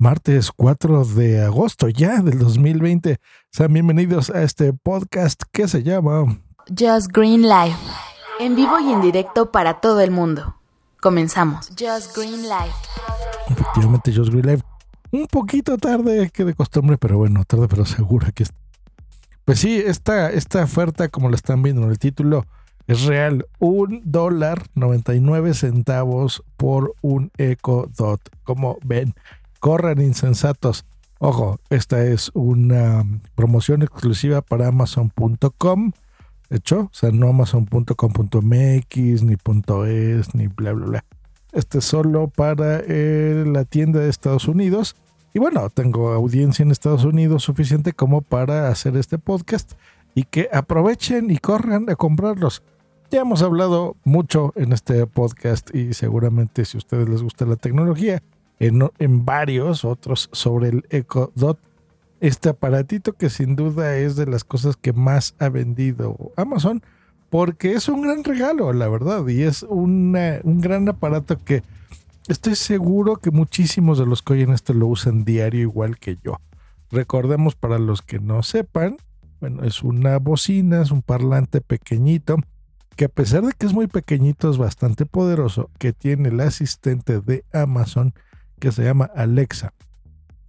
martes 4 de agosto ya del 2020. Sean bienvenidos a este podcast que se llama Just Green Life. En vivo y en directo para todo el mundo. Comenzamos. Just Green Life. Efectivamente, Just Green Life. Un poquito tarde que de costumbre, pero bueno, tarde pero seguro que Pues sí, esta, esta oferta, como la están viendo en el título, es real. Un dólar 99 centavos por un Echo Dot. Como ven, corran insensatos. Ojo, esta es una promoción exclusiva para Amazon.com. Hecho, o sea, no Amazon.com.mx, ni .es, ni bla, bla, bla. Este es solo para eh, la tienda de Estados Unidos. Y bueno, tengo audiencia en Estados Unidos suficiente como para hacer este podcast y que aprovechen y corran a comprarlos. Ya hemos hablado mucho en este podcast y seguramente si a ustedes les gusta la tecnología, en, varios otros sobre el Echo Dot, este aparatito que sin duda es de las cosas que más ha vendido Amazon, porque es un gran regalo, la verdad, y es un gran aparato que estoy seguro que muchísimos de los que oyen esto lo usan diario igual que yo. Recordemos para los que no sepan, bueno, es una bocina, es un parlante pequeñito que a pesar de que es muy pequeñito, es bastante poderoso, que tiene el asistente de Amazon que se llama Alexa.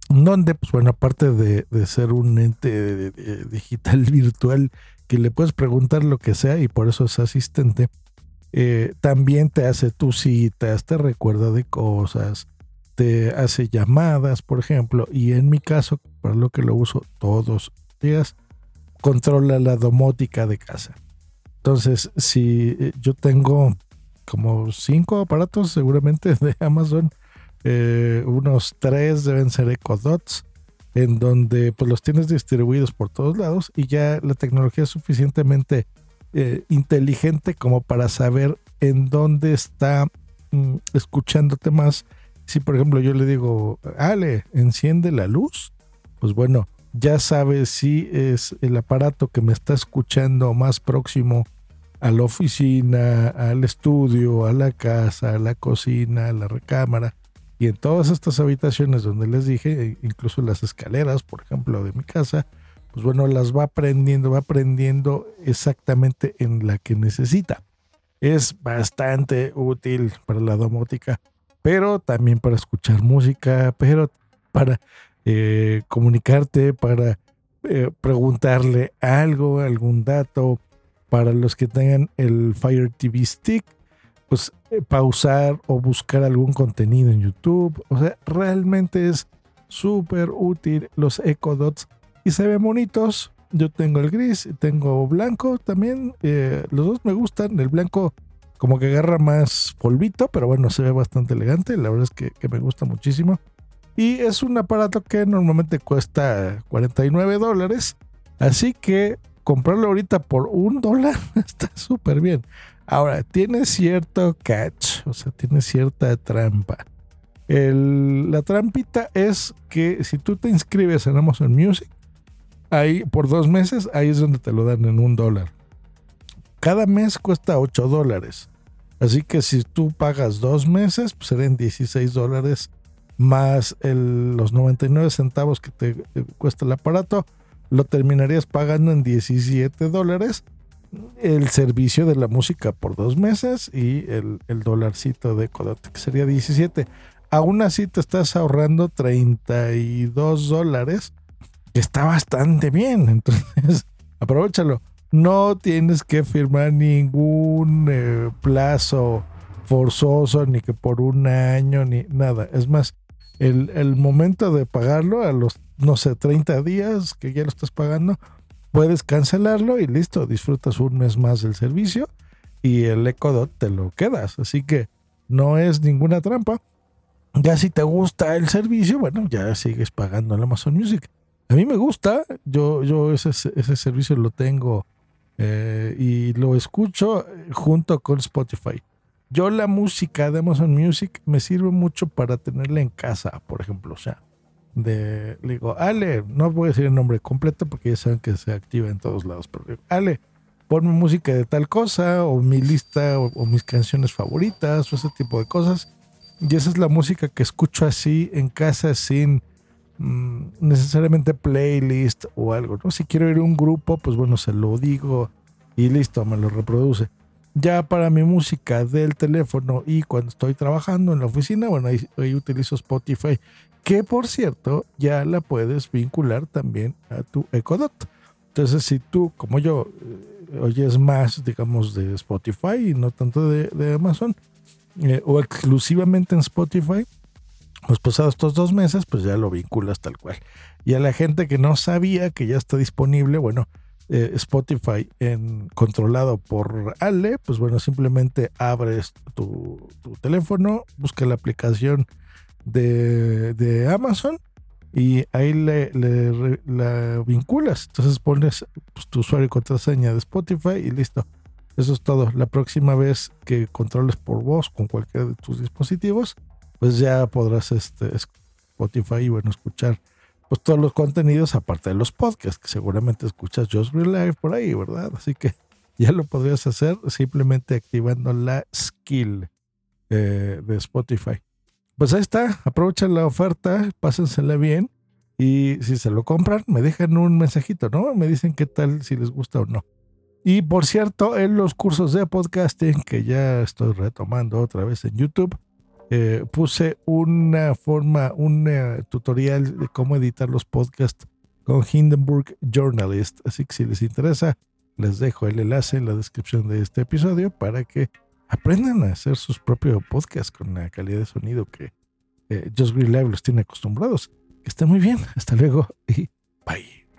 Donde, pues bueno, aparte de, ser un ente digital virtual que le puedes preguntar lo que sea y por eso es asistente, eh, también te hace tus citas, te recuerda de cosas, te hace llamadas, por ejemplo, y en mi caso, para lo que lo uso todos los días, controla la domótica de casa. Entonces, si eh, yo tengo como cinco aparatos seguramente de Amazon, eh, unos tres deben ser Echo Dots, en donde pues los tienes distribuidos por todos lados y ya la tecnología es suficientemente eh, inteligente como para saber en dónde está mm, escuchándote más. Si por ejemplo yo le digo, Ale, enciende la luz, pues bueno, ya sabe si es el aparato que me está escuchando más próximo a la oficina, al estudio, a la casa, a la cocina, a la recámara. Y en todas estas habitaciones donde les dije, e incluso las escaleras, por ejemplo, de mi casa, pues bueno, las va aprendiendo, va aprendiendo exactamente en la que necesita. Es bastante útil para la domótica, pero también para escuchar música, pero para eh, comunicarte, para eh, preguntarle algo, algún dato, para los que tengan el Fire TV Stick, pues pausar o buscar algún contenido en YouTube. O sea, realmente es súper útil los Echo Dots y se ven bonitos. Yo tengo el gris, tengo blanco también. los dos me gustan. El blanco como que agarra más polvito, pero bueno, se ve bastante elegante. La verdad es que, que me gusta muchísimo. Y es un aparato que normalmente cuesta 49 dólares. Así que comprarlo ahorita por un dólar está súper bien. Ahora, tiene cierto catch, o sea, tiene cierta trampa. la trampita es que si tú te inscribes en Amazon Music, ahí por dos meses, ahí es donde te lo dan en un dólar. Cada mes cuesta 8 dólares. Así que si tú pagas dos meses, pues serán 16 dólares más los 99 centavos que te cuesta el aparato, lo terminarías pagando en 17 dólares. El servicio de la música por dos meses y el, el dolarcito de Codote, que sería 17. Aún así te estás ahorrando 32 dólares, que está bastante bien. Entonces, aprovechalo. No tienes que firmar ningún eh, plazo forzoso, ni que por un año, ni nada. Es más, el, momento de pagarlo a los, no sé, 30 días que ya lo estás pagando, puedes cancelarlo y listo, disfrutas un mes más del servicio y el EcoDot te lo quedas. Así que no es ninguna trampa. Ya si te gusta el servicio, bueno, ya sigues pagando el Amazon Music. A mí me gusta, yo, yo ese, servicio lo tengo eh, y lo escucho junto con Spotify. Yo la música de Amazon Music me sirve mucho para tenerla en casa, por ejemplo. O sea, le digo, Ale, no voy a decir el nombre completo porque ya saben que se activa en todos lados, pero digo, Ale, ponme música de tal cosa, o mi lista, o, mis canciones favoritas, o ese tipo de cosas. Y esa es la música que escucho así en casa sin mm, necesariamente playlist o algo, ¿no? Si quiero ir a un grupo, pues bueno, se lo digo y listo, me lo reproduce. Ya para mi música del teléfono y cuando estoy trabajando en la oficina, bueno, ahí, utilizo Spotify, que por cierto ya la puedes vincular también a tu Ecodot. Entonces, si tú, como yo, eh, oyes más, digamos, de Spotify y no tanto de, Amazon, eh, o exclusivamente en Spotify, pues pasados estos dos meses, pues ya lo vinculas tal cual. Y a la gente que no sabía que ya está disponible, bueno, eh, Spotify en, controlado por Ale, pues bueno, simplemente abres tu, teléfono, busca la aplicación de, Amazon y ahí le, la vinculas. Entonces pones pues, tu usuario y contraseña de Spotify y listo. Eso es todo. La próxima vez que controles por voz con cualquiera de tus dispositivos, pues ya podrás este, Spotify y bueno, escuchar pues todos los contenidos aparte de los podcasts, que seguramente escuchas Just Real Life por ahí, ¿verdad? Así que ya lo podrías hacer simplemente activando la skill eh, de Spotify. Pues ahí está, aprovechen la oferta, pásensela bien y si se lo compran, me dejan un mensajito, ¿no? Me dicen qué tal, si les gusta o no. Y por cierto, en los cursos de podcasting que ya estoy retomando otra vez en YouTube, eh, puse una forma, un tutorial de cómo editar los podcasts con Hindenburg Journalist. Así que si les interesa, les dejo el enlace en la descripción de este episodio para que aprendan a hacer sus propios podcasts con la calidad de sonido que eh, Just Green Live los tiene acostumbrados. Que está muy bien. Hasta luego y bye.